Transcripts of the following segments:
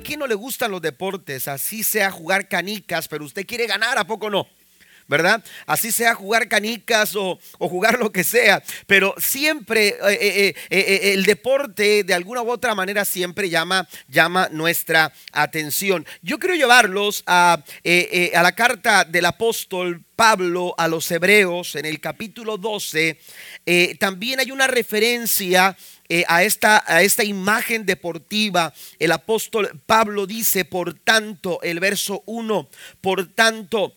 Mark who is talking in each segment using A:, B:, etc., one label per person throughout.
A: ¿a quién no le gustan los deportes? Así sea jugar canicas, pero usted quiere ganar, ¿a poco no? ¿Verdad? Así sea jugar canicas o, jugar lo que sea, pero siempre eh, eh, eh, el deporte de alguna u otra manera siempre llama, llama nuestra atención. Yo quiero llevarlos a, a la carta del apóstol Pablo a los hebreos en el capítulo 12. también hay una referencia a, esta, a esta imagen deportiva, el apóstol Pablo dice, por tanto, el verso 1, por tanto,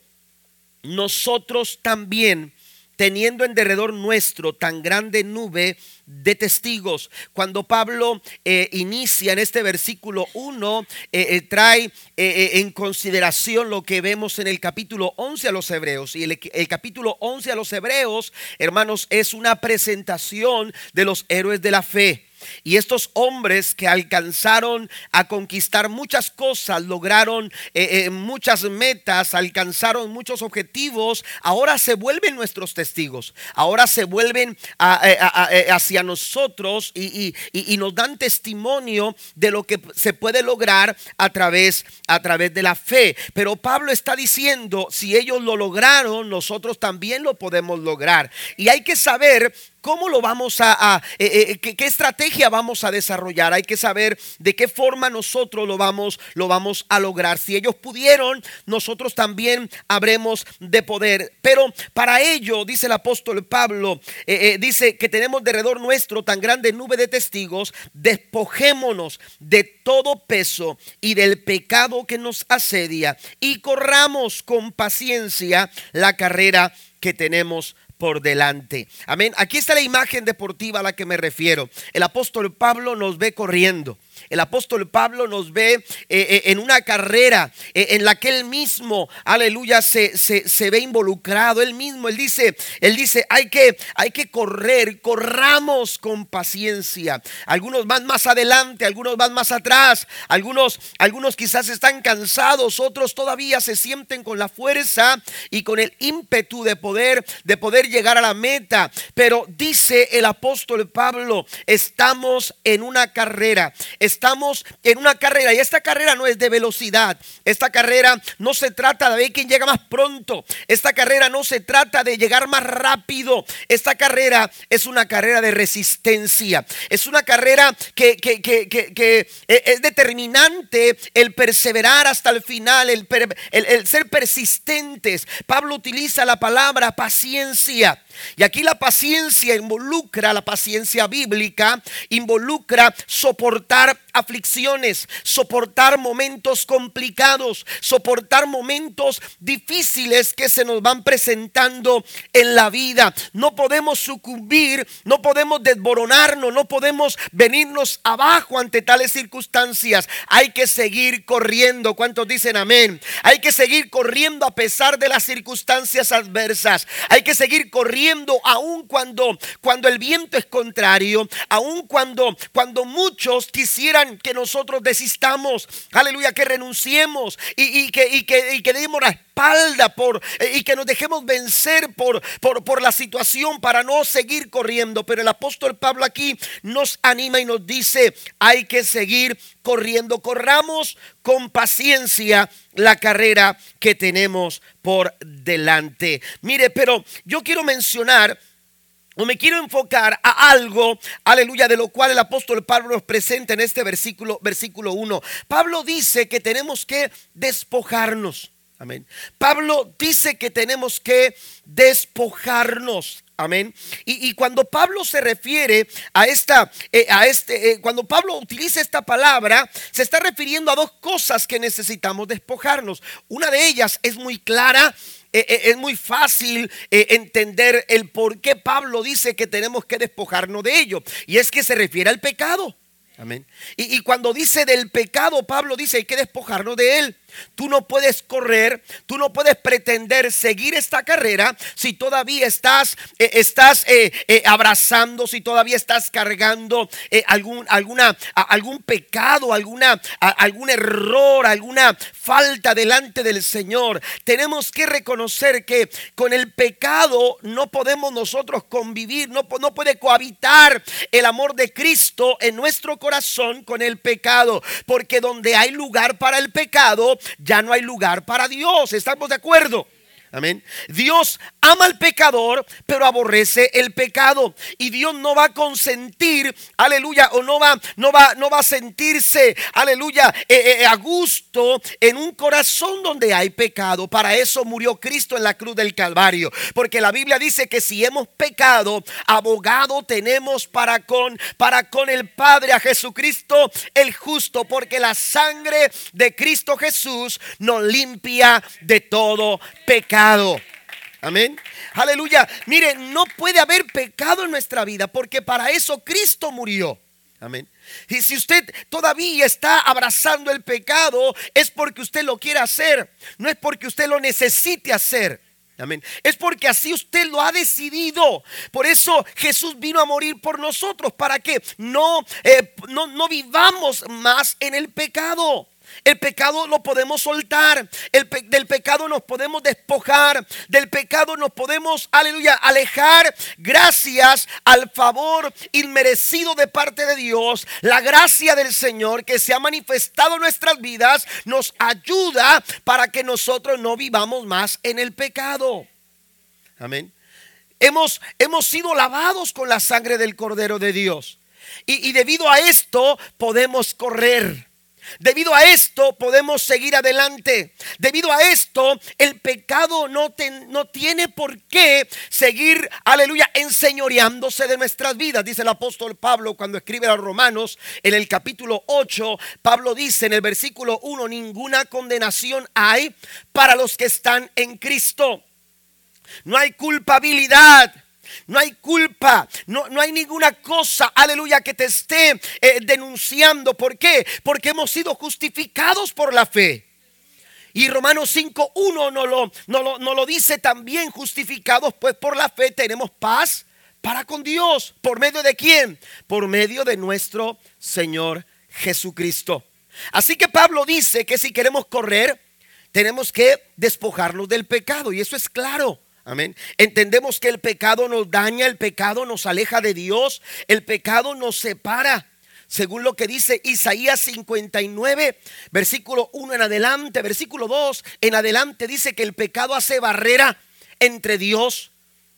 A: nosotros también, teniendo en derredor nuestro tan grande nube de testigos. Cuando Pablo eh, inicia en este versículo 1, eh, eh, trae en consideración lo que vemos en el capítulo 11 a los hebreos. Y el, el capítulo 11 a los hebreos, hermanos, es una presentación de los héroes de la fe. Y estos hombres que alcanzaron a conquistar muchas cosas, lograron eh, eh, muchas metas, alcanzaron muchos objetivos, ahora se vuelven nuestros testigos, ahora se vuelven eh, hacia nosotros y, nos dan testimonio de lo que se puede lograr a través, a través de la fe. Pero Pablo está diciendo, si ellos lo lograron, nosotros también lo podemos lograr. Y hay que saber ¿Cómo lo vamos a, eh, eh, qué, estrategia vamos a desarrollar? Hay que saber de qué forma nosotros lo vamos, lo vamos a lograr. Si ellos pudieron, nosotros también habremos de poder. Pero para ello, dice el apóstol Pablo, eh, dice que tenemos derredor nuestro tan grande nube de testigos, despojémonos de todo peso y del pecado que nos asedia y corramos con paciencia la carrera que tenemos por delante. Amén. Aquí está la imagen deportiva a la que me refiero. El apóstol Pablo nos ve corriendo. El apóstol Pablo nos ve eh, eh, en una carrera eh, en la que él mismo, aleluya, se, se, ve involucrado. Él mismo, él dice, él dice, hay que, hay que correr, corramos con paciencia. Algunos van más adelante, algunos van más atrás, algunos, algunos quizás están cansados, otros todavía se sienten con la fuerza y con el ímpetu de poder, de poder llegar a la meta. Pero dice el apóstol Pablo, estamos en una carrera en una carrera y esta carrera no es de velocidad. Esta carrera no se trata de ver quién llega más pronto. Esta carrera no se trata de llegar más rápido. Esta carrera es una carrera de resistencia. Es una carrera que, que, es determinante el perseverar hasta el final, el ser persistentes. Pablo utiliza la palabra paciencia. Y aquí la paciencia involucra, la paciencia bíblica, involucra soportar aflicciones, soportar momentos complicados, soportar momentos difíciles que se nos van presentando en la vida. No podemos sucumbir, no podemos desboronarnos, no podemos venirnos abajo ante tales circunstancias. Hay que seguir corriendo. ¿Cuántos dicen amén? Hay que seguir corriendo a pesar de las circunstancias adversas. Hay que seguir corriendo aun cuando cuando el viento es contrario, aun cuando cuando muchos quisieran que nosotros desistamos, aleluya, que renunciemos y, que, y que, y que demos la espalda por, eh, y que nos dejemos vencer por, por, por la situación para no seguir corriendo. Pero el apóstol Pablo aquí nos anima y nos dice, hay que seguir corriendo, corramos con paciencia la carrera que tenemos por delante. Mire, pero yo quiero mencionar o me quiero enfocar a algo, aleluya, de lo cual el apóstol Pablo nos presenta en este versículo, versículo 1. Pablo dice que tenemos que despojarnos. Amén. Pablo dice que tenemos que despojarnos. Amén. Y, cuando Pablo se refiere a esta, eh, a este, eh, cuando Pablo utiliza esta palabra, se está refiriendo a dos cosas que necesitamos despojarnos. Una de ellas es muy clara eh, es muy fácil entender el por qué Pablo dice que tenemos que despojarnos de ello. Y es que se refiere al pecado. Amén. Y, y, cuando dice del pecado, Pablo dice hay que despojarnos de él. Tú no puedes correr, tú no puedes pretender seguir esta carrera si todavía estás, eh, estás eh, eh, abrazando, si todavía estás cargando algún, alguna, algún pecado, alguna, algún error, alguna falta delante del Señor. Tenemos que reconocer que con el pecado no podemos nosotros convivir, no, no puede cohabitar el amor de Cristo en nuestro corazón con el pecado, porque donde hay lugar para el pecado, ya no hay lugar para Dios. ¿Estamos de acuerdo? Amén. Dios ama al pecador, pero aborrece el pecado. Y Dios no va a consentir, aleluya, o no va, no va, no va a sentirse, aleluya, eh, eh, a gusto en un corazón donde hay pecado. Para eso murió Cristo en la cruz del Calvario. Porque la Biblia dice que si hemos pecado, abogado tenemos para con, para con el Padre a Jesucristo el justo. Porque la sangre de Cristo Jesús nos limpia de todo pecado. Amén. Aleluya. Mire, no puede haber pecado en nuestra vida porque para eso Cristo murió. Amén. Y si usted todavía está abrazando el pecado, es porque usted lo quiere hacer, no es porque usted lo necesite hacer. Amén. Es porque así usted lo ha decidido. Por eso Jesús vino a morir por nosotros, para que no, eh, no, no vivamos más en el pecado. El pecado lo podemos soltar. El del pecado nos podemos despojar. Del pecado nos podemos, aleluya, alejar gracias al favor inmerecido de parte de Dios. La gracia del Señor que se ha manifestado en nuestras vidas nos ayuda para que nosotros no vivamos más en el pecado. Amén. Hemos, hemos sido lavados con la sangre del Cordero de Dios. Y, y debido a esto podemos correr. Debido a esto podemos seguir adelante. Debido a esto el pecado no, no, tiene por qué seguir, aleluya, enseñoreándose de nuestras vidas. Dice el apóstol Pablo cuando escribe a los Romanos en el capítulo 8. Pablo dice en el versículo 1, ninguna condenación hay para los que están en Cristo. No hay culpabilidad no hay culpa, no, no hay ninguna cosa, aleluya, que te esté eh, denunciando. ¿Por qué? Porque hemos sido justificados por la fe. Y Romanos 5.1 no lo, no, lo, no lo dice también, justificados pues por la fe tenemos paz para con Dios. ¿Por medio de quién? Por medio de nuestro Señor Jesucristo. Así que Pablo dice que si queremos correr, tenemos que despojarnos del pecado. Y eso es claro. Amén. Entendemos que el pecado nos daña, el pecado nos aleja de Dios, el pecado nos separa. Según lo que dice Isaías 59, versículo 1 en adelante, versículo 2 en adelante, dice que el pecado hace barrera entre Dios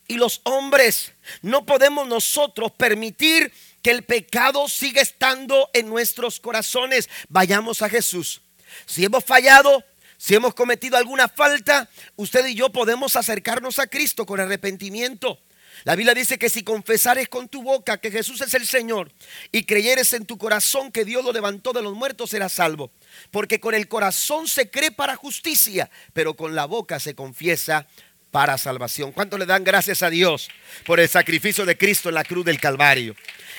A: y los hombres. No podemos nosotros permitir que el pecado siga estando en nuestros corazones. Vayamos a Jesús. Si hemos fallado, si hemos cometido alguna falta, usted y yo podemos acercarnos a Cristo con arrepentimiento. La Biblia dice que si confesares con tu boca que Jesús es el Señor y creyeres en tu corazón que Dios lo levantó de los muertos, serás salvo. Porque con el corazón se cree para justicia, pero con la boca se confiesa para salvación. ¿Cuánto le dan gracias a Dios por el sacrificio de Cristo en la cruz del Calvario?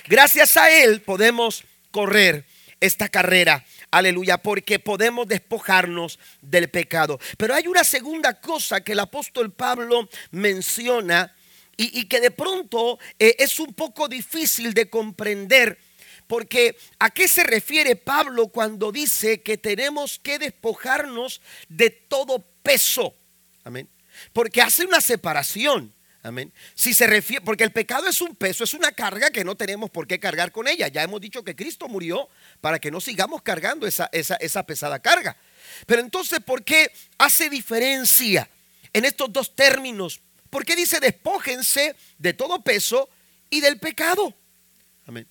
A: Gracias a Él podemos correr esta carrera Aleluya, porque podemos despojarnos del pecado. Pero hay una segunda cosa que el apóstol Pablo menciona y, que de pronto eh, es un poco difícil de comprender. Porque ¿a qué se refiere Pablo cuando dice que tenemos que despojarnos de todo peso? Amén. Porque hace una separación. Amén. Si se refiere, porque el pecado es un peso, es una carga que no tenemos por qué cargar con ella. Ya hemos dicho que Cristo murió para que no sigamos cargando esa, esa, pesada carga. Pero entonces, ¿por qué hace diferencia en estos dos términos? ¿Por qué dice despójense de todo peso y del pecado? Amén.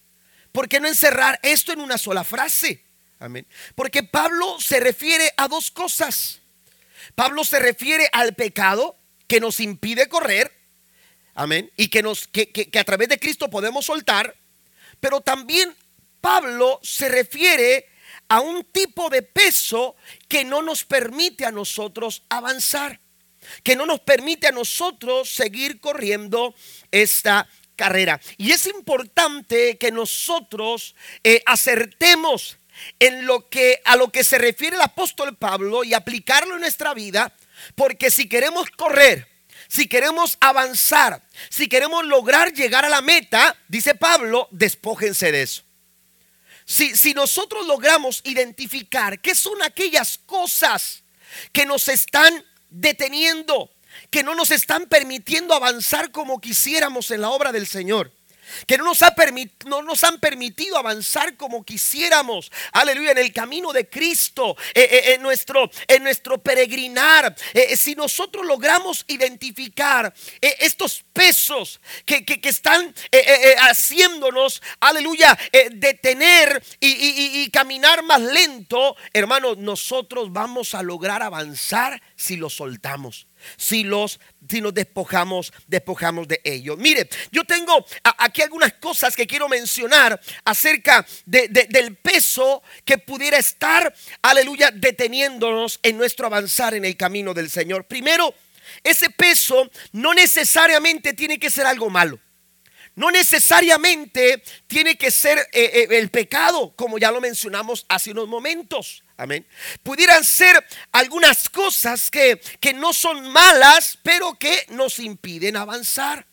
A: ¿Por qué no encerrar esto en una sola frase? Amén. Porque Pablo se refiere a dos cosas. Pablo se refiere al pecado que nos impide correr Amén. Y que, nos, que, que, a través de Cristo podemos soltar. Pero también Pablo se refiere a un tipo de peso que no nos permite a nosotros avanzar, que no nos permite a nosotros seguir corriendo esta carrera. Y es importante que nosotros eh, acertemos en lo que a lo que se refiere el apóstol Pablo y aplicarlo en nuestra vida, porque si queremos correr, si queremos avanzar, si queremos lograr llegar a la meta, dice Pablo, despójense de eso. Si, si nosotros logramos identificar qué son aquellas cosas que nos están deteniendo, que no nos están permitiendo avanzar como quisiéramos en la obra del Señor que no nos, ha no nos, han permitido avanzar como quisiéramos, aleluya, en el camino de Cristo, eh, eh, en, nuestro, en nuestro peregrinar. Eh, si nosotros logramos identificar estos pesos que, están haciéndonos, aleluya, detener y, y caminar más lento, hermanos, nosotros vamos a lograr avanzar si lo soltamos si los si nos despojamos, despojamos de ellos. Mire, yo tengo aquí algunas cosas que quiero mencionar acerca del peso que pudiera estar, aleluya, deteniéndonos en nuestro avanzar en el camino del Señor. Primero, ese peso no necesariamente tiene que ser algo malo. No necesariamente tiene que ser eh, eh, el pecado, como ya lo mencionamos hace unos momentos. Amén. Pudieran ser algunas cosas que, que no son malas, pero que nos impiden avanzar.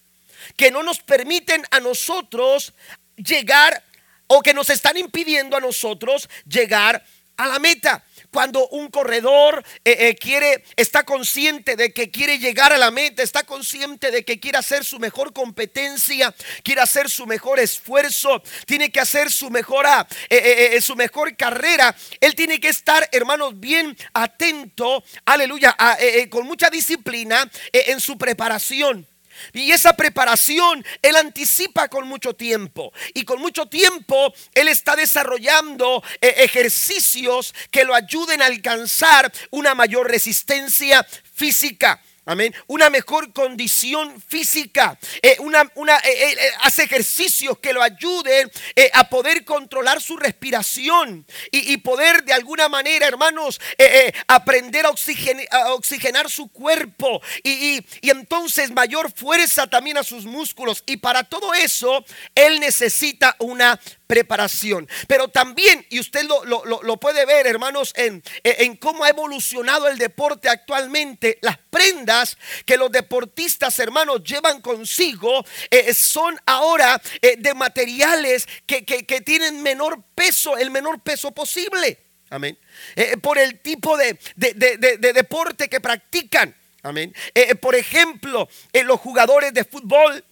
A: Que no nos permiten a nosotros llegar o que nos están impidiendo a nosotros llegar a la meta cuando un corredor eh, eh, quiere, está consciente de que quiere llegar a la meta, está consciente de que quiere hacer su mejor competencia, quiere hacer su mejor esfuerzo, tiene que hacer su mejor, ah, eh, su mejor carrera, él tiene que estar, hermanos, bien atento, aleluya, con mucha disciplina en su preparación. Y esa preparación Él anticipa con mucho tiempo. Y con mucho tiempo Él está desarrollando eh, ejercicios que lo ayuden a alcanzar una mayor resistencia física. Amén. Una mejor condición física. Eh, una, una eh, eh, hace ejercicios que lo ayuden a poder controlar su respiración y, poder de alguna manera, hermanos, aprender a, oxigenar su cuerpo y, y, entonces mayor fuerza también a sus músculos. Y para todo eso, él necesita una preparación. Pero también, y usted lo, puede ver, hermanos, en, en, cómo ha evolucionado el deporte actualmente, las prendas que los deportistas, hermanos, llevan consigo eh, son ahora eh, de materiales que, tienen menor peso, el menor peso posible. Amén. Eh, por el tipo de, de, deporte que practican. Amén. por ejemplo, los jugadores de fútbol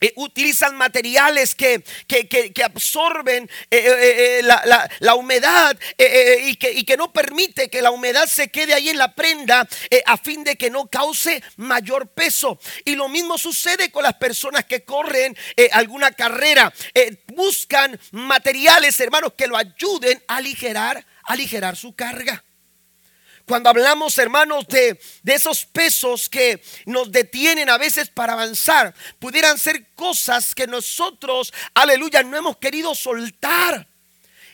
A: eh, utilizan materiales que, que, absorben eh, eh, la, humedad y, y, que, no permite que la humedad se quede ahí en la prenda a fin de que no cause mayor peso. Y lo mismo sucede con las personas que corren alguna carrera. buscan materiales, hermanos, que lo ayuden a aligerar, a aligerar su carga. Cuando hablamos, hermanos, de, esos pesos que nos detienen a veces para avanzar, pudieran ser cosas que nosotros, aleluya, no hemos querido soltar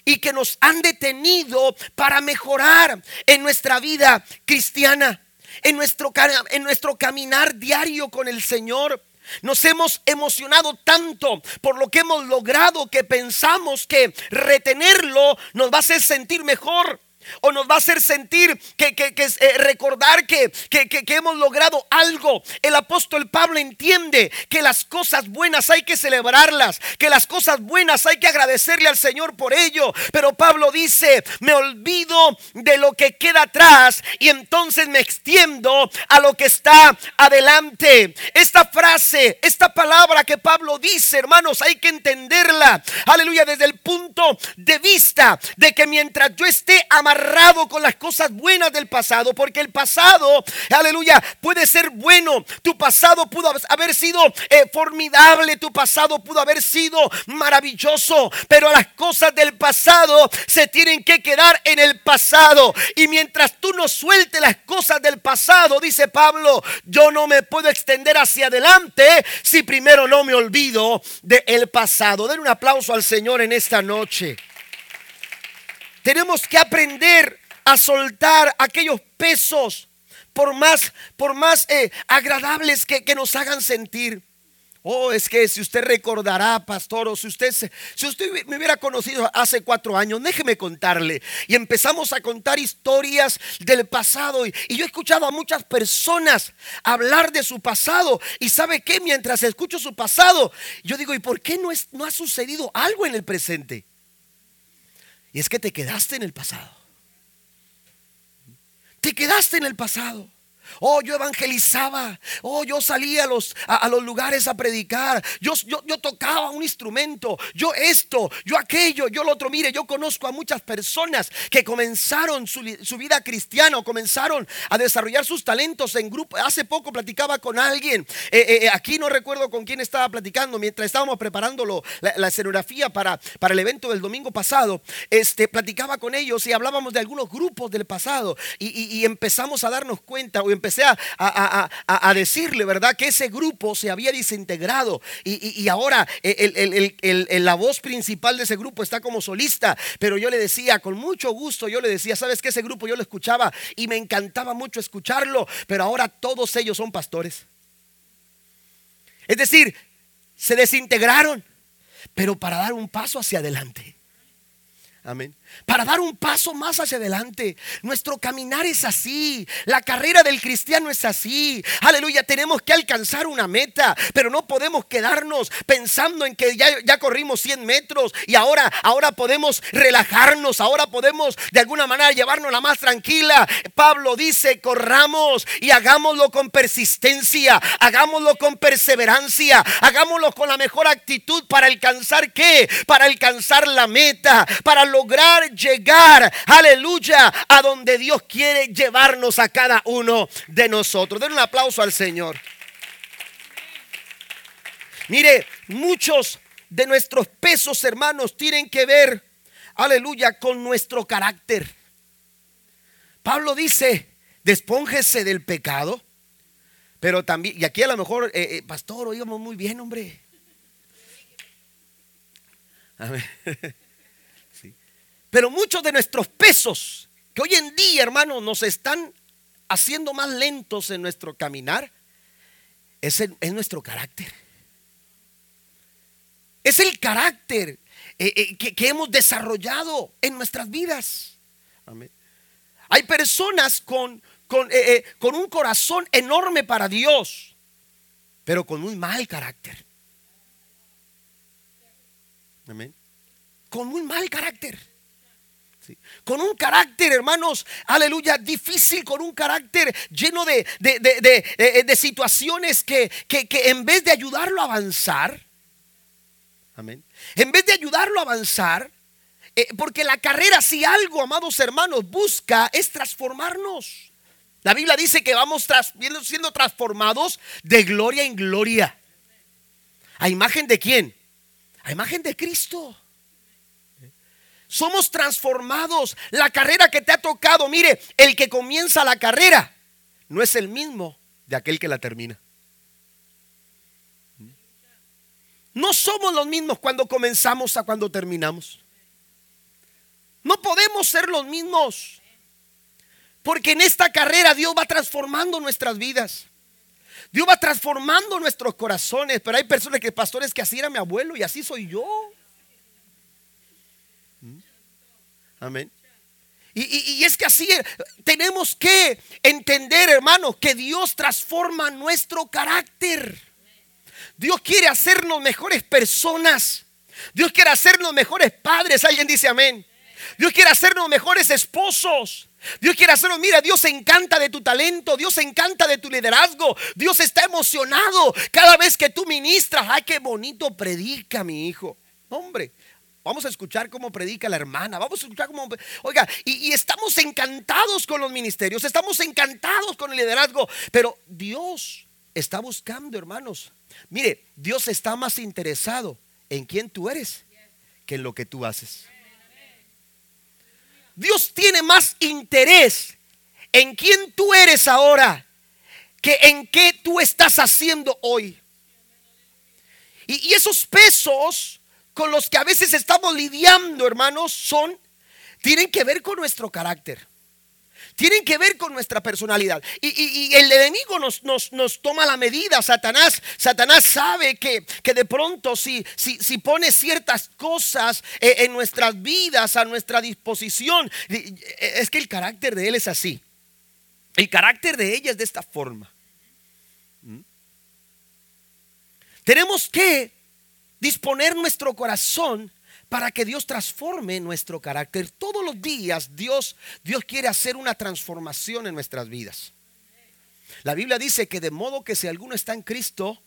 A: y que nos han detenido para mejorar en nuestra vida cristiana, en nuestro, en nuestro caminar diario con el Señor. Nos hemos emocionado tanto por lo que hemos logrado que pensamos que retenerlo nos va a hacer sentir mejor o nos va a hacer sentir que, eh, recordar que, que, hemos logrado algo. El apóstol Pablo entiende que las cosas buenas hay que celebrarlas, que las cosas buenas hay que agradecerle al Señor por ello. Pero Pablo dice, me olvido de lo que queda atrás y entonces me extiendo a lo que está adelante. Esta frase, esta palabra que Pablo dice, hermanos, hay que entenderla. Aleluya, desde el punto de vista de que mientras yo esté amarrado con las cosas buenas del pasado, porque el pasado, aleluya, puede ser bueno. Tu pasado pudo haber sido eh, formidable, tu pasado pudo haber sido maravilloso, pero las cosas del pasado se tienen que quedar en el pasado. Y mientras tú no sueltes las cosas del pasado, dice Pablo, yo no me puedo extender hacia adelante si primero no me olvido del pasado. Den un aplauso al Señor en esta noche. Tenemos que aprender a soltar aquellos pesos, por más, por más eh, agradables que, que nos hagan sentir. Oh, es que si usted recordará, pastor, o si usted, si usted me hubiera conocido hace cuatro años, déjeme contarle. Y empezamos a contar historias del pasado. Y, yo he escuchado a muchas personas hablar de su pasado. Y sabe que mientras escucho su pasado, yo digo, ¿y por qué no, es, no ha sucedido algo en el presente? Y es que te quedaste en el pasado. Te quedaste en el pasado. Oh, yo evangelizaba. Oh, yo salía a los, a, los lugares a predicar. Yo, yo, yo, tocaba un instrumento. Yo esto, yo aquello, yo lo otro. Mire, yo conozco a muchas personas que comenzaron su, vida cristiana comenzaron a desarrollar sus talentos en grupo. Hace poco platicaba con alguien. Eh, eh, eh, aquí no recuerdo con quién estaba platicando mientras estábamos preparando la, escenografía para, para el evento del domingo pasado. Este, platicaba con ellos y hablábamos de algunos grupos del pasado y, y empezamos a darnos cuenta empecé a, decirle, ¿verdad? Que ese grupo se había desintegrado y, ahora la voz principal de ese grupo está como solista. Pero yo le decía, con mucho gusto, yo le decía, ¿sabes que Ese grupo yo lo escuchaba y me encantaba mucho escucharlo, pero ahora todos ellos son pastores. Es decir, se desintegraron, pero para dar un paso hacia adelante. Amén para dar un paso más hacia adelante. Nuestro caminar es así. La carrera del cristiano es así. Aleluya, tenemos que alcanzar una meta, pero no podemos quedarnos pensando en que ya, corrimos 100 metros y ahora, ahora podemos relajarnos, ahora podemos de alguna manera llevarnos la más tranquila. Pablo dice, corramos y hagámoslo con persistencia, hagámoslo con perseverancia, hagámoslo con la mejor actitud para alcanzar qué? Para alcanzar la meta, para lograr llegar, aleluya, a donde Dios quiere llevarnos a cada uno de nosotros. Den un aplauso al Señor. Mire, muchos de nuestros pesos, hermanos, tienen que ver, aleluya, con nuestro carácter. Pablo dice, despóngese del pecado, pero también, y aquí a lo mejor, eh, eh, pastor, oígamos muy bien, hombre. Pero muchos de nuestros pesos, que hoy en día, hermanos, nos están haciendo más lentos en nuestro caminar, es, nuestro carácter. Es el carácter eh, eh, que, hemos desarrollado en nuestras vidas. Hay personas con, con, eh, con un corazón enorme para Dios, pero con muy mal carácter. Amén. Con muy mal carácter. Con un carácter, hermanos, aleluya, difícil, con un carácter lleno de, de, situaciones que, que, en vez de ayudarlo a avanzar, amén, en vez de ayudarlo a avanzar, eh, porque la carrera, si algo, amados hermanos, busca es transformarnos. La Biblia dice que vamos siendo transformados de gloria en gloria. ¿A imagen de quién? A imagen de Cristo. Somos transformados. La carrera que te ha tocado, mire, el que comienza la carrera no es el mismo de aquel que la termina. No somos los mismos cuando comenzamos a cuando terminamos. No podemos ser los mismos. Porque en esta carrera Dios va transformando nuestras vidas. Dios va transformando nuestros corazones. Pero hay personas que, pastores, que así era mi abuelo y así soy yo. Amén. Y, es que así tenemos que entender, hermanos, que Dios transforma nuestro carácter. Dios quiere hacernos mejores personas. Dios quiere hacernos mejores padres. Alguien dice amén. Dios quiere hacernos mejores esposos. Dios quiere hacernos, mira, Dios se encanta de tu talento, Dios se encanta de tu liderazgo, Dios está emocionado cada vez que tú ministras. Ay, qué bonito predica mi hijo. Hombre, Vamos a escuchar cómo predica la hermana. Vamos a escuchar cómo... Oiga, y, estamos encantados con los ministerios, estamos encantados con el liderazgo, pero Dios está buscando, hermanos. Mire, Dios está más interesado en quién tú eres que en lo que tú haces. Dios tiene más interés en quién tú eres ahora que en qué tú estás haciendo hoy. Y, esos pesos con los que a veces estamos lidiando, hermanos, son, tienen que ver con nuestro carácter. tienen que ver con nuestra personalidad. Y, el enemigo nos, nos, toma la medida. Satanás, Satanás sabe que, que de pronto si, si, si, pone ciertas cosas eh, en nuestras vidas, a nuestra disposición, es que el carácter de él es así. El carácter de ella es de esta forma. ¿Mm? Tenemos que disponer nuestro corazón para que Dios transforme nuestro carácter. Todos los días Dios, Dios quiere hacer una transformación en nuestras vidas. La Biblia dice que de modo que si alguno está en Cristo,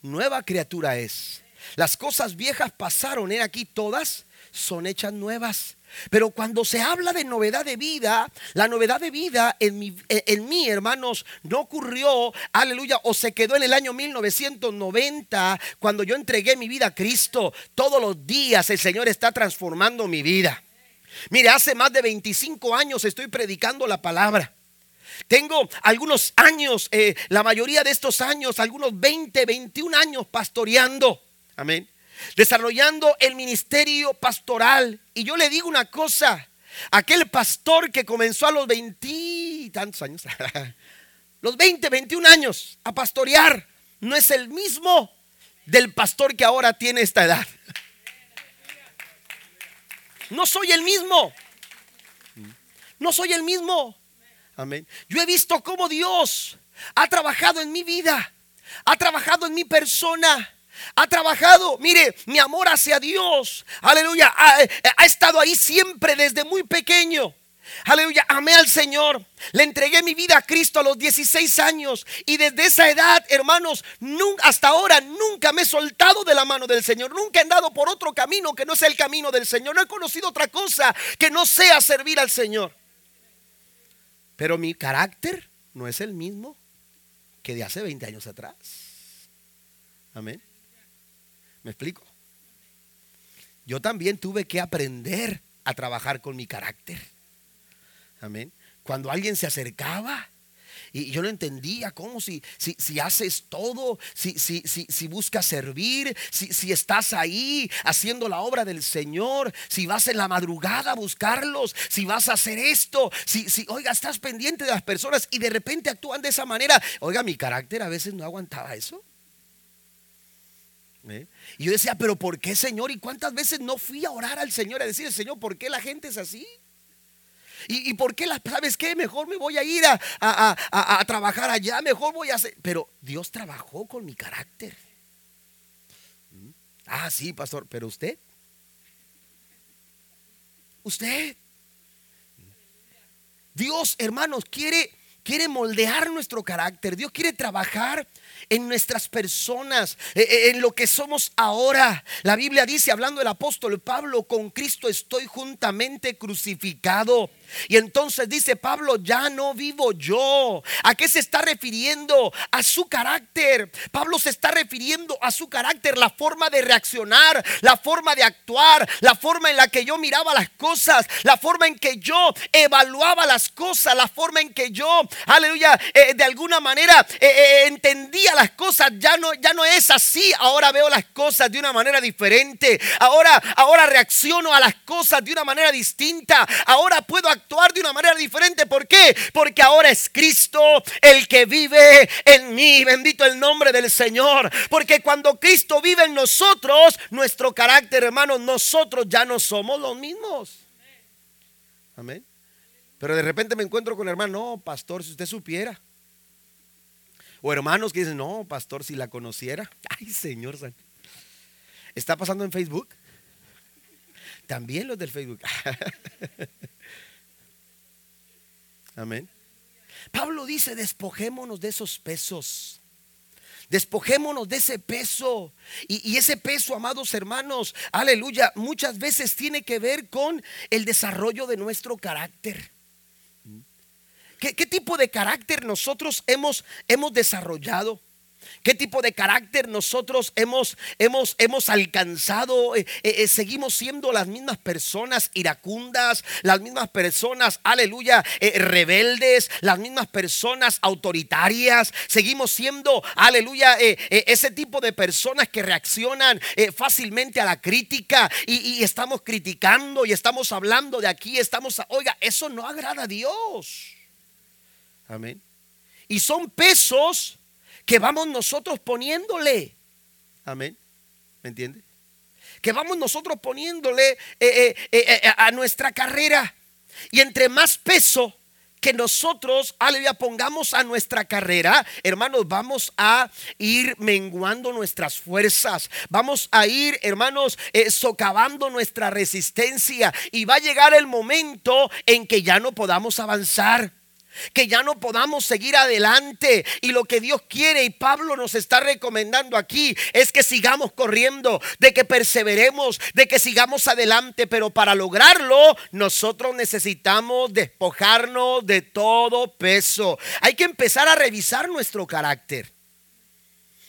A: nueva criatura es. Las cosas viejas pasaron, en aquí todas son hechas nuevas. Pero cuando se habla de novedad de vida, la novedad de vida en mi, en mí, hermanos, no ocurrió, aleluya, o se quedó en el año 1990 cuando yo entregué mi vida a Cristo. Todos los días el Señor está transformando mi vida. Mire, hace más de 25 años estoy predicando la palabra. Tengo algunos años, eh, la mayoría de estos años, algunos 20, 21 años pastoreando. Amén desarrollando el ministerio pastoral. Y yo le digo una cosa, aquel pastor que comenzó a los tantos años, los 20, 21 años a pastorear, no es el mismo del pastor que ahora tiene esta edad. No soy el mismo. No soy el mismo. Amén. Yo he visto cómo Dios ha trabajado en mi vida, ha trabajado en mi persona ha trabajado, mire, mi amor hacia Dios, aleluya, ha, estado ahí siempre desde muy pequeño. Aleluya, amé al Señor. Le entregué mi vida a Cristo a los 16 años. Y desde esa edad, hermanos, hasta ahora nunca me he soltado de la mano del Señor. Nunca he andado por otro camino que no sea el camino del Señor. No he conocido otra cosa que no sea servir al Señor. Pero mi carácter no es el mismo que de hace 20 años atrás. Amén. ¿Me explico? Yo también tuve que aprender a trabajar con mi carácter. Amén. Cuando alguien se acercaba y yo no entendía cómo si, si, si haces todo, si, si, si, si buscas servir, si, si estás ahí haciendo la obra del Señor, si vas en la madrugada a buscarlos, si vas a hacer esto, si, si, oiga, estás pendiente de las personas y de repente actúan de esa manera. Oiga, mi carácter a veces no aguantaba eso. ¿Eh? Y yo decía, pero ¿por qué Señor? ¿Y cuántas veces no fui a orar al Señor a decir, Señor, ¿por qué la gente es así? ¿Y, por qué, la, sabes qué? Mejor me voy a ir a, a, trabajar allá, mejor voy a hacer... Pero Dios trabajó con mi carácter. ¿Mm? Ah, sí, pastor, pero usted. Usted. Dios, hermanos, quiere, quiere moldear nuestro carácter. Dios quiere trabajar en nuestras personas, eh, eh, en lo que somos ahora. La Biblia dice, hablando el apóstol Pablo, con Cristo estoy juntamente crucificado. Y entonces dice Pablo, ya no vivo yo. ¿A qué se está refiriendo? A su carácter. Pablo se está refiriendo a su carácter, la forma de reaccionar, la forma de actuar, la forma en la que yo miraba las cosas, la forma en que yo evaluaba las cosas, la forma en que yo, aleluya, eh, de alguna manera entendía las cosas ya no, ya no es así. Ahora veo las cosas de una manera diferente. Ahora, ahora reacciono a las cosas de una manera distinta. Ahora puedo actuar de una manera diferente. ¿Por qué? Porque ahora es Cristo el que vive en mí. Bendito el nombre del Señor. Porque cuando Cristo vive en nosotros, nuestro carácter, hermanos, nosotros ya no somos los mismos. Amén. Pero de repente me encuentro con el hermano, no, pastor, si usted supiera. O hermanos que dicen, no, pastor, si la conociera. Ay, Señor ¿Está pasando en Facebook? También los del Facebook. Amén. Pablo dice, despojémonos de esos pesos. Despojémonos de ese peso. Y, y, ese peso, amados hermanos, aleluya, muchas veces tiene que ver con el desarrollo de nuestro carácter. ¿Qué, tipo de carácter nosotros hemos, hemos desarrollado? ¿Qué tipo de carácter nosotros hemos, hemos, hemos alcanzado? Eh, eh, eh, seguimos siendo las mismas personas iracundas, las mismas personas, aleluya, rebeldes, las mismas personas autoritarias. Seguimos siendo, aleluya, ese tipo de personas que reaccionan fácilmente a la crítica y, y, estamos criticando y estamos hablando de aquí, estamos, oiga, eso no agrada a Dios. Amén. Y son pesos que vamos nosotros poniéndole. Amén. ¿Me entiende? Que vamos nosotros poniéndole eh, eh, eh, a nuestra carrera. Y entre más peso que nosotros, aleluya, pongamos a nuestra carrera, hermanos, vamos a ir menguando nuestras fuerzas, vamos a ir, hermanos, socavando nuestra resistencia y va a llegar el momento en que ya no podamos avanzar que ya no podamos seguir adelante. Y lo que Dios quiere y Pablo nos está recomendando aquí es que sigamos corriendo, de que perseveremos, de que sigamos adelante. Pero para lograrlo nosotros necesitamos despojarnos de todo peso. Hay que empezar a revisar nuestro carácter.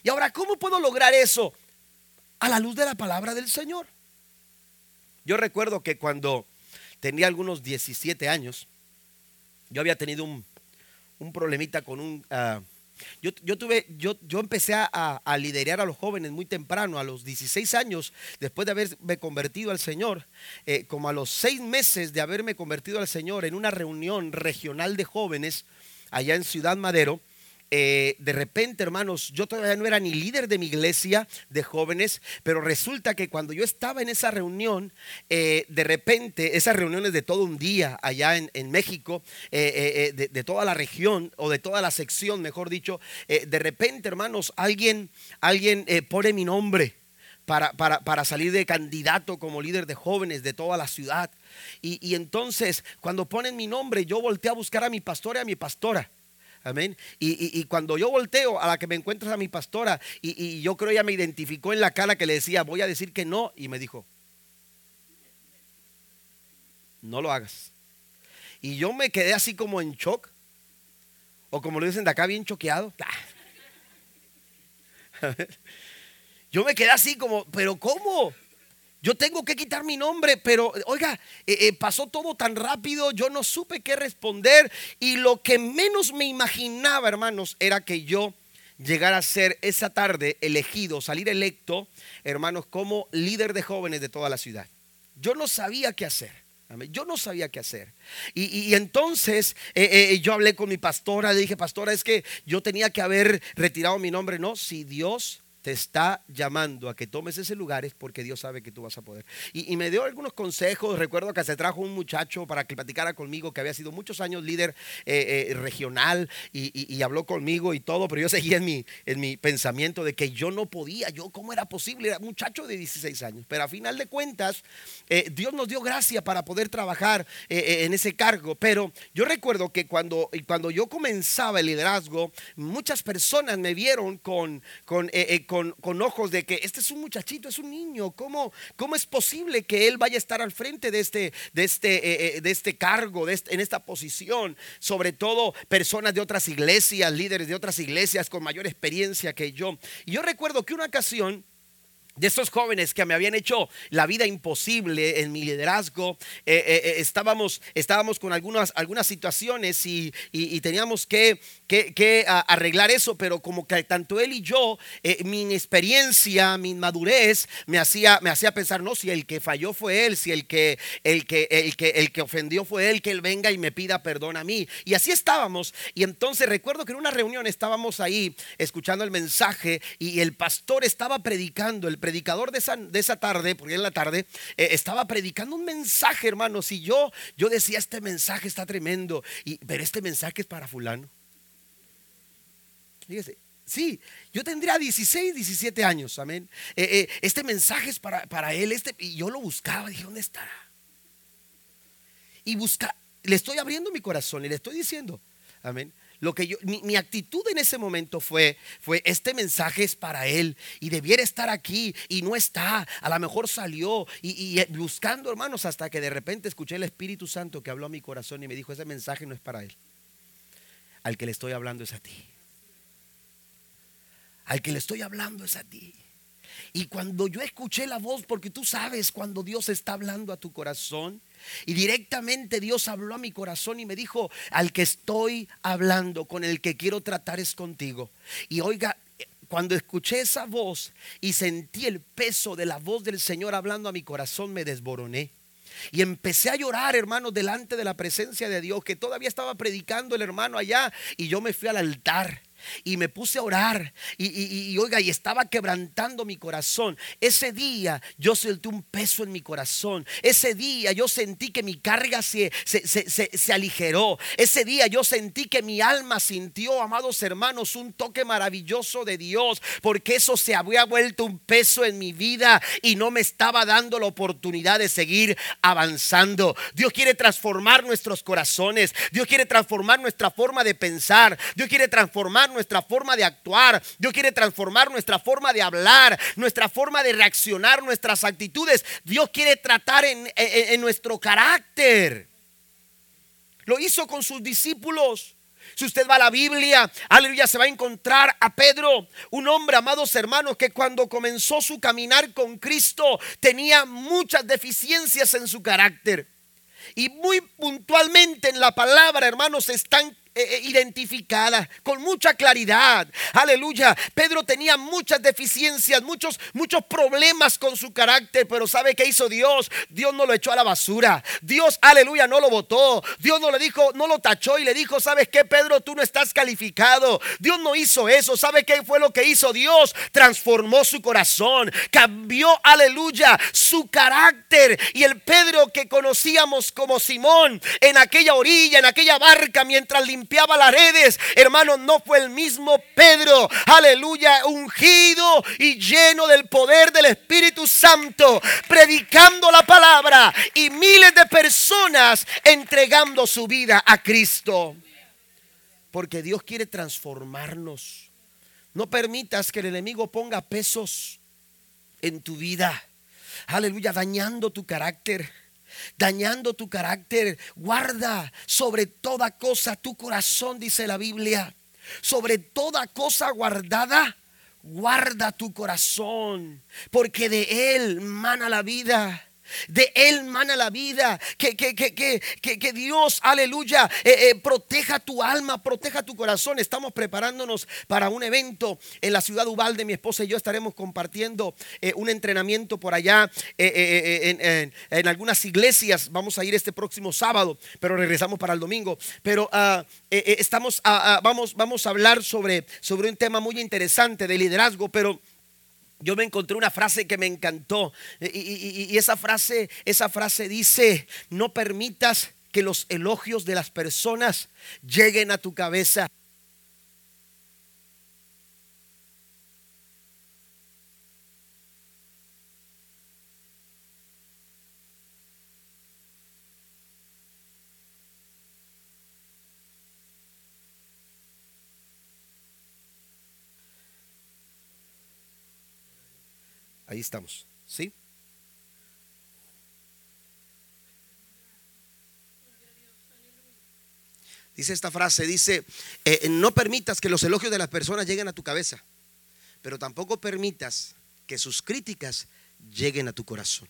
A: Y ahora, ¿cómo puedo lograr eso? A la luz de la palabra del Señor. Yo recuerdo que cuando tenía algunos 17 años, yo había tenido un, problemita con un... Ah, yo, tuve, yo, yo empecé a, a, liderar a los jóvenes muy temprano, a los 16 años, después de haberme convertido al Señor, eh, como a los seis meses de haberme convertido al Señor en una reunión regional de jóvenes allá en Ciudad Madero. Eh, de repente, hermanos, yo todavía no era ni líder de mi iglesia de jóvenes, pero resulta que cuando yo estaba en esa reunión, eh, de repente, esas reuniones de todo un día allá en, México, eh, de, toda la región o de toda la sección, mejor dicho, de repente, hermanos, alguien, alguien pone mi nombre. Para, para, salir de candidato como líder de jóvenes de toda la ciudad. Y, y entonces, cuando ponen mi nombre, yo volteé a buscar a mi pastor y a mi pastora. Amén. Y, cuando yo volteo a la que me encuentro a mi pastora, y, yo creo ella me identificó en la cara que le decía, voy a decir que no, y me dijo, no lo hagas. Y yo me quedé así como en shock, o como lo dicen de acá, bien choqueado. Yo me quedé así como, pero ¿cómo? Yo tengo que quitar mi nombre, pero oiga, eh, eh, pasó todo tan rápido, yo no supe qué responder y lo que menos me imaginaba, hermanos, era que yo llegara a ser esa tarde elegido, salir electo, hermanos, como líder de jóvenes de toda la ciudad. Yo no sabía qué hacer. Yo no sabía qué hacer. Y, entonces eh, yo hablé con mi pastora, le dije, pastora, es que yo tenía que haber retirado mi nombre. No, si Dios te está llamando a que tomes ese lugar es porque Dios sabe que tú vas a poder. Y, me dio algunos consejos. Recuerdo que se trajo un muchacho para que platicara conmigo que había sido muchos años líder eh, eh, regional y, habló conmigo y todo, pero yo seguía en mi, en mi pensamiento de que yo no podía, yo cómo era posible, era muchacho de 16 años. Pero a final de cuentas, eh, Dios nos dio gracia para poder trabajar en ese cargo. Pero yo recuerdo que cuando, cuando yo comenzaba el liderazgo, muchas personas me vieron con con, ojos de que este es un muchachito, es un niño, ¿cómo, cómo es posible que él vaya a estar al frente de este, de este, eh, eh, de este cargo, de este, en esta posición? Sobre todo personas de otras iglesias, líderes de otras iglesias con mayor experiencia que yo. Y yo recuerdo que una ocasión de esos jóvenes que me habían hecho la vida imposible en mi liderazgo, eh, eh, eh, estábamos, estábamos con algunas, algunas situaciones y, teníamos que, que, arreglar eso, pero como que tanto él y yo, mi experiencia, mi madurez, me hacía, me hacía pensar, no, si el que falló fue él, si el que, el, que, el, que, el que ofendió fue él, que él venga y me pida perdón a mí. Y así estábamos. Y entonces recuerdo que en una reunión estábamos ahí escuchando el mensaje y el pastor estaba predicando, el predicador de esa, de esa tarde, porque en la tarde, eh, estaba predicando un mensaje, hermanos, y yo, yo decía, este mensaje está tremendo, y, pero este mensaje es para fulano. Fíjese, Sí, yo tendría 16, 17 años, amén. Eh, eh, este mensaje es para, para él, este, y yo lo buscaba, dije, ¿dónde estará? Y busca, le estoy abriendo mi corazón y le estoy diciendo, amén. Lo que yo, mi, actitud en ese momento fue, fue, este mensaje es para él y debiera estar aquí y no está. A lo mejor salió y, y buscando, hermanos, hasta que de repente escuché el Espíritu Santo que habló a mi corazón y me dijo, ese mensaje no es para él. Al que le estoy hablando es a ti. Al que le estoy hablando es a ti. Y cuando yo escuché la voz, porque tú sabes cuando Dios está hablando a tu corazón, y directamente Dios habló a mi corazón y me dijo, al que estoy hablando, con el que quiero tratar es contigo. Y oiga, cuando escuché esa voz y sentí el peso de la voz del Señor hablando a mi corazón, me desboroné. Y empecé a llorar, hermano, delante de la presencia de Dios, que todavía estaba predicando el hermano allá. Y yo me fui al altar y me puse a orar y, oiga, y estaba quebrantando mi corazón. Ese día yo sentí un peso en mi corazón. Ese día yo sentí que mi carga se, se, aligeró. Ese día yo sentí que mi alma sintió, amados hermanos, un toque maravilloso de Dios, porque eso se había vuelto un peso en mi vida y no me estaba dando la oportunidad de seguir avanzando. Dios quiere transformar nuestros corazones. Dios quiere transformar nuestra forma de pensar. Dios quiere transformar nuestra forma de actuar. Dios quiere transformar nuestra forma de hablar, nuestra forma de reaccionar, nuestras actitudes. Dios quiere tratar en, nuestro carácter. Lo hizo con sus discípulos. Si usted va a la Biblia, aleluya, se va a encontrar a Pedro, un hombre, amados hermanos, que cuando comenzó su caminar con Cristo tenía muchas deficiencias en su carácter. Y muy puntualmente en la palabra, hermanos, están eh, eh, identificada con mucha claridad. Aleluya. Pedro tenía muchas deficiencias, muchos, muchos problemas con su carácter, pero ¿sabe qué hizo Dios? Dios no lo echó a la basura. Dios, aleluya, no lo votó. Dios no le dijo, no lo tachó y le dijo, ¿sabes qué, Pedro? Tú no estás calificado. Dios no hizo eso. ¿Sabe qué fue lo que hizo Dios? Transformó su corazón, cambió, aleluya, su carácter. Y el Pedro que conocíamos como Simón en aquella orilla, en aquella barca, mientras limpiaba limpiaba las redes, hermano, no fue el mismo Pedro, aleluya, ungido y lleno del poder del Espíritu Santo, predicando la palabra y miles de personas entregando su vida a Cristo. Porque Dios quiere transformarnos. No permitas que el enemigo ponga pesos en tu vida. Aleluya, dañando tu carácter dañando tu carácter. Guarda sobre toda cosa tu corazón, dice la Biblia. Sobre toda cosa guardada, guarda tu corazón, porque de él mana la vida. De Él mana la vida. Que, que, que, que Dios, aleluya, eh, eh, proteja tu alma, proteja tu corazón. Estamos preparándonos para un evento en la ciudad de. Mi esposa y yo estaremos compartiendo eh, un entrenamiento por allá en, algunas iglesias. Vamos a ir este próximo sábado, pero regresamos para el domingo. Pero ah, estamos, ah, ah, vamos, vamos a hablar sobre, sobre un tema muy interesante de liderazgo, pero yo me encontré una frase que me encantó y, esa frase, esa frase dice, no permitas que los elogios de las personas lleguen a tu cabeza. Ahí estamos. ¿Sí? Dice esta frase, dice, eh, no permitas que los elogios de las personas lleguen a tu cabeza, pero tampoco permitas que sus críticas lleguen a tu corazón.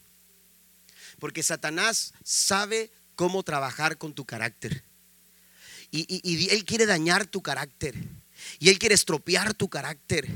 A: Porque Satanás sabe cómo trabajar con tu carácter. y él quiere dañar tu carácter. Y él quiere estropear tu carácter.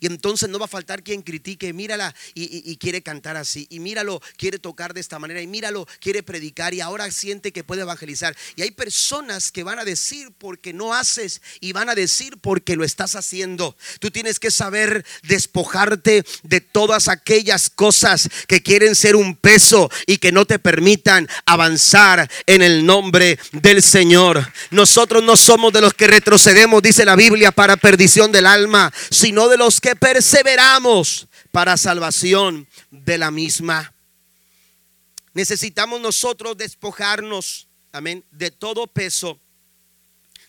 A: Y entonces no va a faltar quien critique, mírala y, quiere cantar así, y míralo, quiere tocar de esta manera, y míralo, quiere predicar y ahora siente que puede evangelizar. Y hay personas que van a decir porque no haces y van a decir porque lo estás haciendo. Tú tienes que saber despojarte de todas aquellas cosas que quieren ser un peso y que no te permitan avanzar en el nombre del Señor. Nosotros no somos de los que retrocedemos, dice la Biblia, para perdición del alma, sino de los que perseveramos para salvación de la misma. Necesitamos nosotros despojarnos, amén, de todo peso,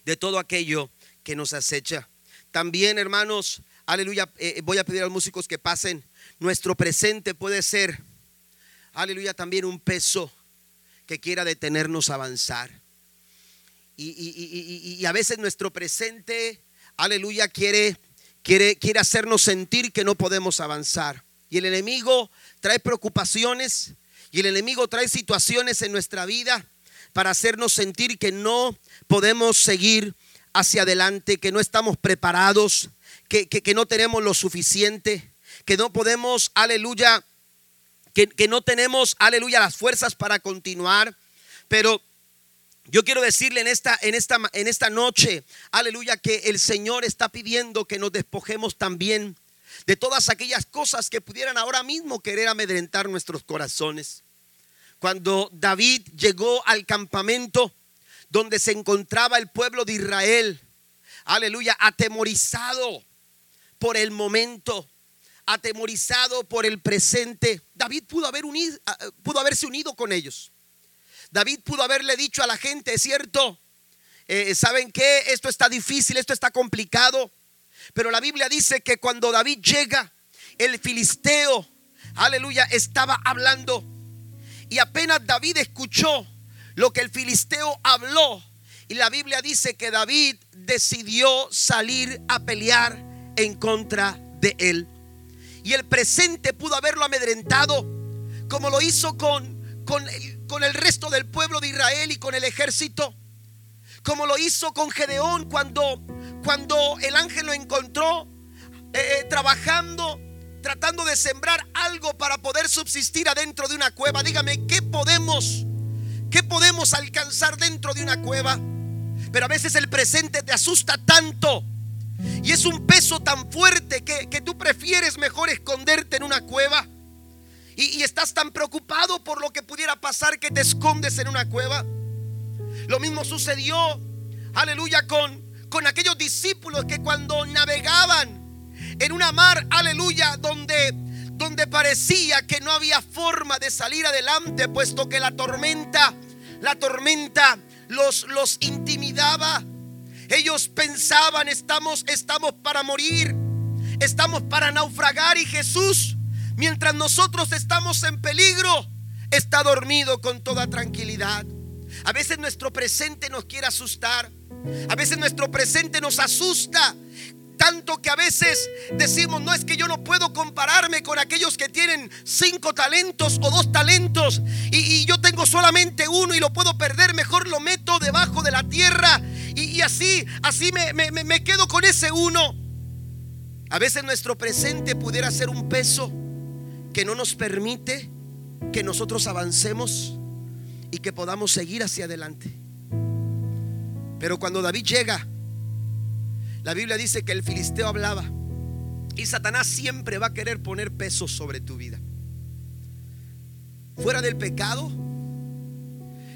A: de todo aquello que nos acecha. También, hermanos, aleluya, eh, voy a pedir a los músicos que pasen. Nuestro presente puede ser, aleluya, también un peso que quiera detenernos a avanzar. Y, y a veces nuestro presente, aleluya, quiere quiere, hacernos sentir que no podemos avanzar. Y el enemigo trae preocupaciones y el enemigo trae situaciones en nuestra vida para hacernos sentir que no podemos seguir hacia adelante, que no estamos preparados, que, que no tenemos lo suficiente, que no podemos, aleluya, que, que no tenemos, aleluya, las fuerzas para continuar, pero yo quiero decirle en esta, en, esta, en esta noche, aleluya, que el Señor está pidiendo que nos despojemos también de todas aquellas cosas que pudieran ahora mismo querer amedrentar nuestros corazones. Cuando David llegó al campamento donde se encontraba el pueblo de Israel, aleluya, atemorizado por el momento, atemorizado por el presente, David pudo, haber unido, pudo haberse unido con ellos. David pudo haberle dicho a la gente, es cierto, eh, ¿saben qué? Esto está difícil, esto está complicado. Pero la Biblia dice que cuando David llega, el filisteo, aleluya, estaba hablando. Y apenas David escuchó lo que el filisteo habló. Y la Biblia dice que David decidió salir a pelear en contra de él. Y el presente pudo haberlo amedrentado, como lo hizo con, con, el, con el resto del pueblo de Israel y con el ejército. Como lo hizo con Gedeón cuando cuando el ángel lo encontró eh, eh, trabajando, tratando de sembrar algo para poder subsistir adentro de una cueva. Dígame, ¿qué podemos, qué podemos alcanzar dentro de una cueva? Pero a veces el presente te asusta tanto y es un peso tan fuerte que, que tú prefieres mejor esconderte en una cueva. Y, estás tan preocupado por lo que pudiera pasar que te escondes en una cueva. Lo mismo sucedió, aleluya, con, con aquellos discípulos que cuando navegaban en una mar, aleluya, donde donde parecía que no había forma de salir adelante, puesto que la tormenta, la tormenta los, los intimidaba. Ellos pensaban, estamos, estamos para morir, estamos para naufragar y Jesús, mientras nosotros estamos en peligro, está dormido con toda tranquilidad. A veces nuestro presente nos quiere asustar. A veces nuestro presente nos asusta. Tanto que a veces decimos, no es que yo no puedo compararme con aquellos que tienen cinco talentos o dos talentos y, yo tengo solamente uno y lo puedo perder, mejor lo meto debajo de la tierra y, así, así me, me quedo con ese uno. A veces nuestro presente pudiera ser un peso que no nos permite que nosotros avancemos y que podamos seguir hacia adelante. Pero cuando David llega, la Biblia dice que el filisteo hablaba. Y Satanás siempre va a querer poner peso sobre tu vida. Fuera del pecado,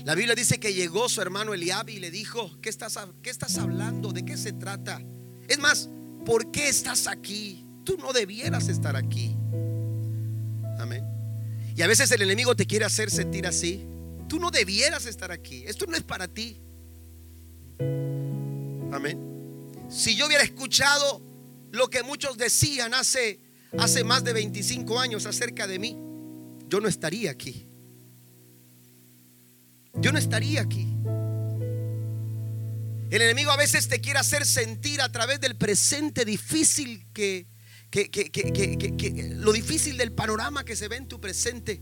A: la Biblia dice que llegó su hermano Eliab y le dijo, ¿qué estás, ¿qué estás hablando? ¿De qué se trata? Es más, ¿por qué estás aquí? Tú no debieras estar aquí. Amén. Y a veces el enemigo te quiere hacer sentir así. Tú no debieras estar aquí. Esto no es para ti. Amén. Si yo hubiera escuchado lo que muchos decían hace, hace más de 25 años acerca de mí, yo no estaría aquí. Yo no estaría aquí. El enemigo a veces te quiere hacer sentir a través del presente difícil que, que, que, lo difícil del panorama que se ve en tu presente.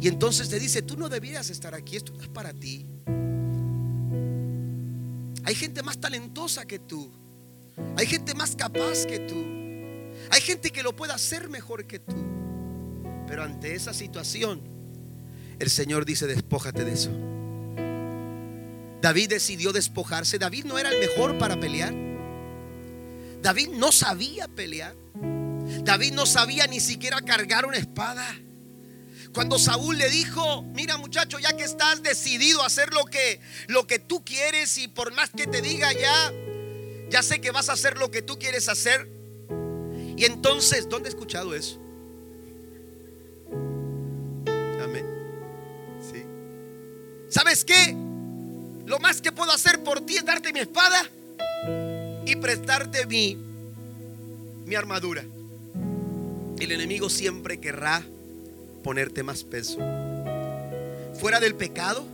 A: Y entonces te dice, tú no debías estar aquí, esto no es para ti. Hay gente más talentosa que tú. Hay gente más capaz que tú. Hay gente que lo puede hacer mejor que tú. Pero ante esa situación, el Señor dice, despójate de eso. David decidió despojarse. David no era el mejor para pelear. David no sabía pelear. David no sabía ni siquiera cargar una espada. Cuando Saúl le dijo, mira muchacho, ya que estás decidido a hacer lo que, lo que tú quieres y por más que te diga ya, ya sé que vas a hacer lo que tú quieres hacer. Y entonces, ¿dónde he escuchado eso? Amén. Sí. ¿Sabes qué? Lo más que puedo hacer por ti es darte mi espada y prestarte mi, mi armadura. El enemigo siempre querrá ponerte más peso. Fuera del pecado,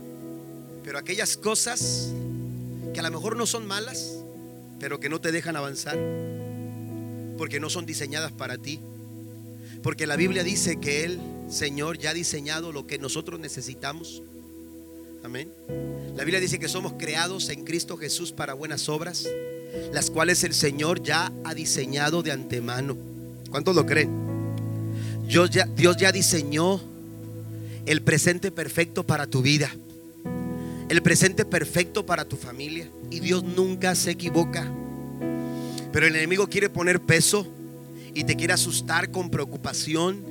A: pero aquellas cosas que a lo mejor no son malas, pero que no te dejan avanzar, porque no son diseñadas para ti. Porque la Biblia dice que el Señor, ya ha diseñado lo que nosotros necesitamos. Amén. La Biblia dice que somos creados en Cristo Jesús para buenas obras, las cuales el Señor ya ha diseñado de antemano. ¿Cuántos lo creen? Dios ya, Dios ya diseñó el presente perfecto para tu vida, el presente perfecto para tu familia. Y Dios nunca se equivoca. Pero el enemigo quiere poner peso y te quiere asustar con preocupación,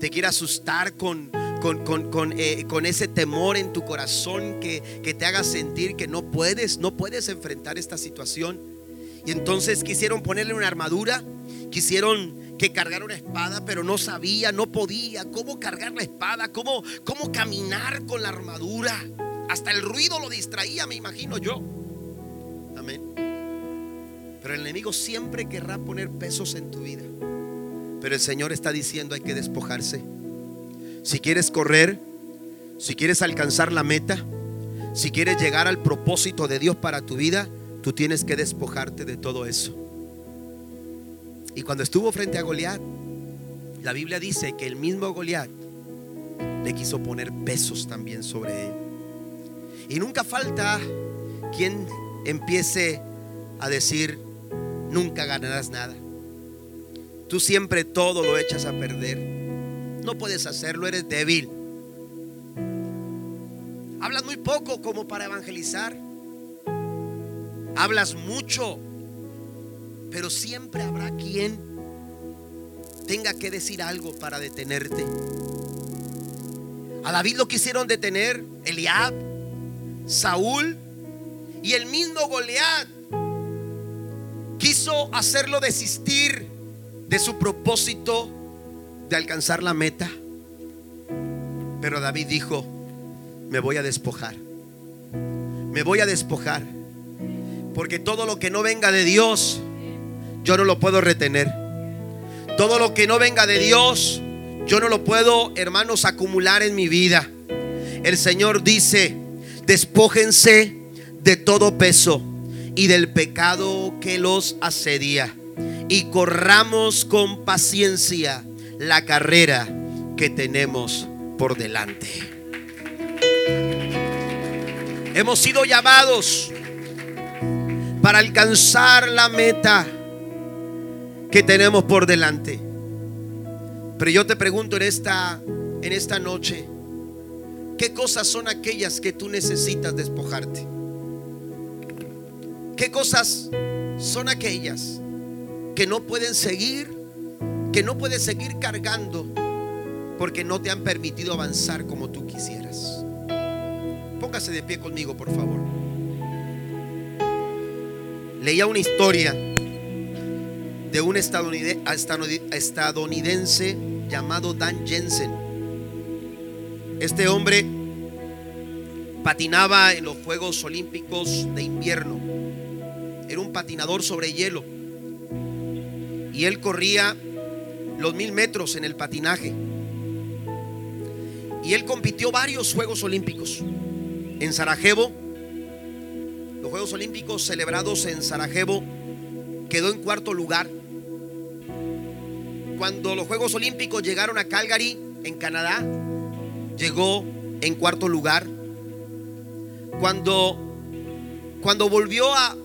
A: te quiere asustar con, con, eh, ese temor en tu corazón que, que te haga sentir que no puedes, no puedes enfrentar esta situación. Y entonces quisieron ponerle una armadura, quisieron que cargar una espada, pero no sabía, no podía cómo cargar la espada, cómo, cómo caminar con la armadura. Hasta el ruido lo distraía, me imagino yo. Amén. Pero el enemigo siempre querrá poner pesos en tu vida. Pero el Señor está diciendo hay que despojarse. Si quieres correr, si quieres alcanzar la meta, si quieres llegar al propósito de Dios para tu vida, tú tienes que despojarte de todo eso. Y cuando estuvo frente a Goliat, la Biblia dice que el mismo Goliat le quiso poner pesos también sobre él. Y nunca falta quien empiece a decir, nunca ganarás nada. Tú siempre todo lo echas a perder. No puedes hacerlo, eres débil. Hablas muy poco como para evangelizar. Hablas mucho pero siempre habrá quien tenga que decir algo para detenerte. A David lo quisieron detener, Eliab, Saúl y el mismo Goliat quiso hacerlo desistir de su propósito de alcanzar la meta. Pero David dijo, me voy a despojar. Me voy a despojar. Porque todo lo que no venga de Dios yo no lo puedo retener. Todo lo que no venga de Dios, yo no lo puedo, hermanos, acumular en mi vida. El Señor dice, despójense de todo peso y del pecado que los asedia y corramos con paciencia la carrera que tenemos por delante. Hemos sido llamados para alcanzar la meta que tenemos por delante. Pero yo te pregunto en esta, en esta noche, ¿qué cosas son aquellas que tú necesitas despojarte? ¿Qué cosas son aquellas que no pueden seguir, que no puedes seguir cargando porque no te han permitido avanzar como tú quisieras? Póngase de pie conmigo, por favor. Leía una historia de un estadounidense llamado Dan Jensen. Este hombre patinaba en los Juegos Olímpicos de invierno. Era un patinador sobre hielo. Y él corría los mil metros en el patinaje. Y él compitió varios Juegos Olímpicos. En Sarajevo, Juegos Olímpicos celebrados en Sarajevo, quedó en cuarto lugar cuando los Juegos Olímpicos llegaron a Calgary, en Canadá, llegó en cuarto lugar. Cuando, cuando volvió a,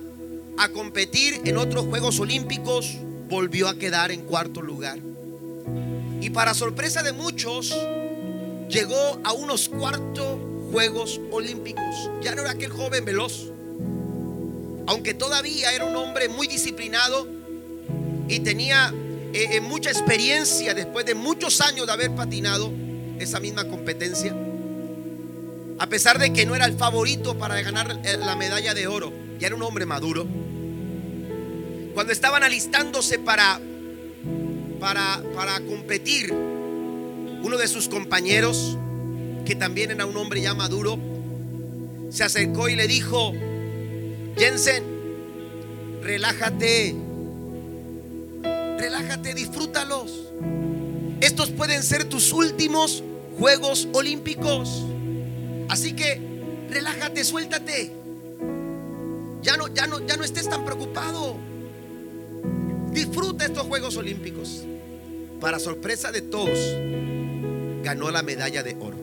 A: a competir en otros Juegos Olímpicos, volvió a quedar en cuarto lugar. Y para sorpresa de muchos, llegó a unos cuartos Juegos Olímpicos. Ya no era aquel joven veloz. Aunque todavía era un hombre muy disciplinado y tenía eh, eh, mucha experiencia después de muchos años de haber patinado esa misma competencia. A pesar de que no era el favorito para ganar eh, la medalla de oro, ya era un hombre maduro. Cuando estaban alistándose para, para, para competir, uno de sus compañeros, que también era un hombre ya maduro, se acercó y le dijo, Jensen, relájate, relájate, disfrútalos. Estos pueden ser tus últimos Juegos Olímpicos. Así que relájate, suéltate. Ya no, ya no, ya no estés tan preocupado. Disfruta estos Juegos Olímpicos. Para sorpresa de todos, ganó la medalla de oro.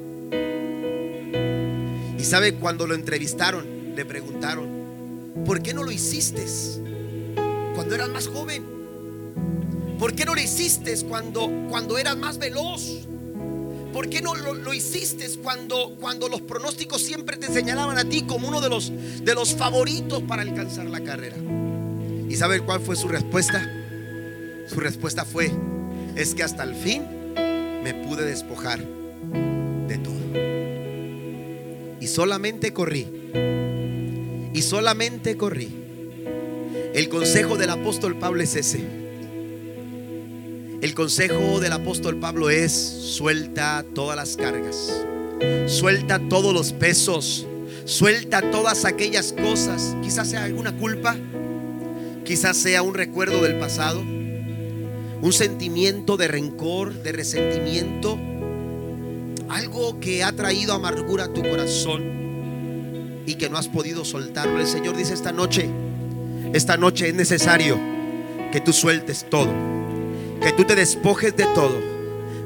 A: Y sabe, cuando lo entrevistaron, le preguntaron, ¿por qué no lo hiciste cuando eras más joven? ¿Por qué no lo hiciste cuando, cuando eras más veloz? ¿Por qué no lo, hiciste cuando, cuando los pronósticos siempre te señalaban a ti como uno de los, de los favoritos para alcanzar la carrera? ¿Y sabe cuál fue su respuesta? Su respuesta fue, es que hasta el fin me pude despojar de todo. Y solamente corrí. Y solamente corrí. El consejo del apóstol Pablo es ese el consejo del apóstol Pablo es, suelta todas las cargas, suelta todos los pesos, suelta todas aquellas cosas. Quizás sea alguna culpa, quizás sea un recuerdo del pasado, un sentimiento de rencor, de resentimiento, algo que ha traído amargura a tu corazón y que no has podido soltarlo. El Señor dice esta noche, esta noche es necesario que tú sueltes todo que tú te despojes de todo,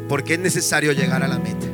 A: porque es necesario llegar a la meta.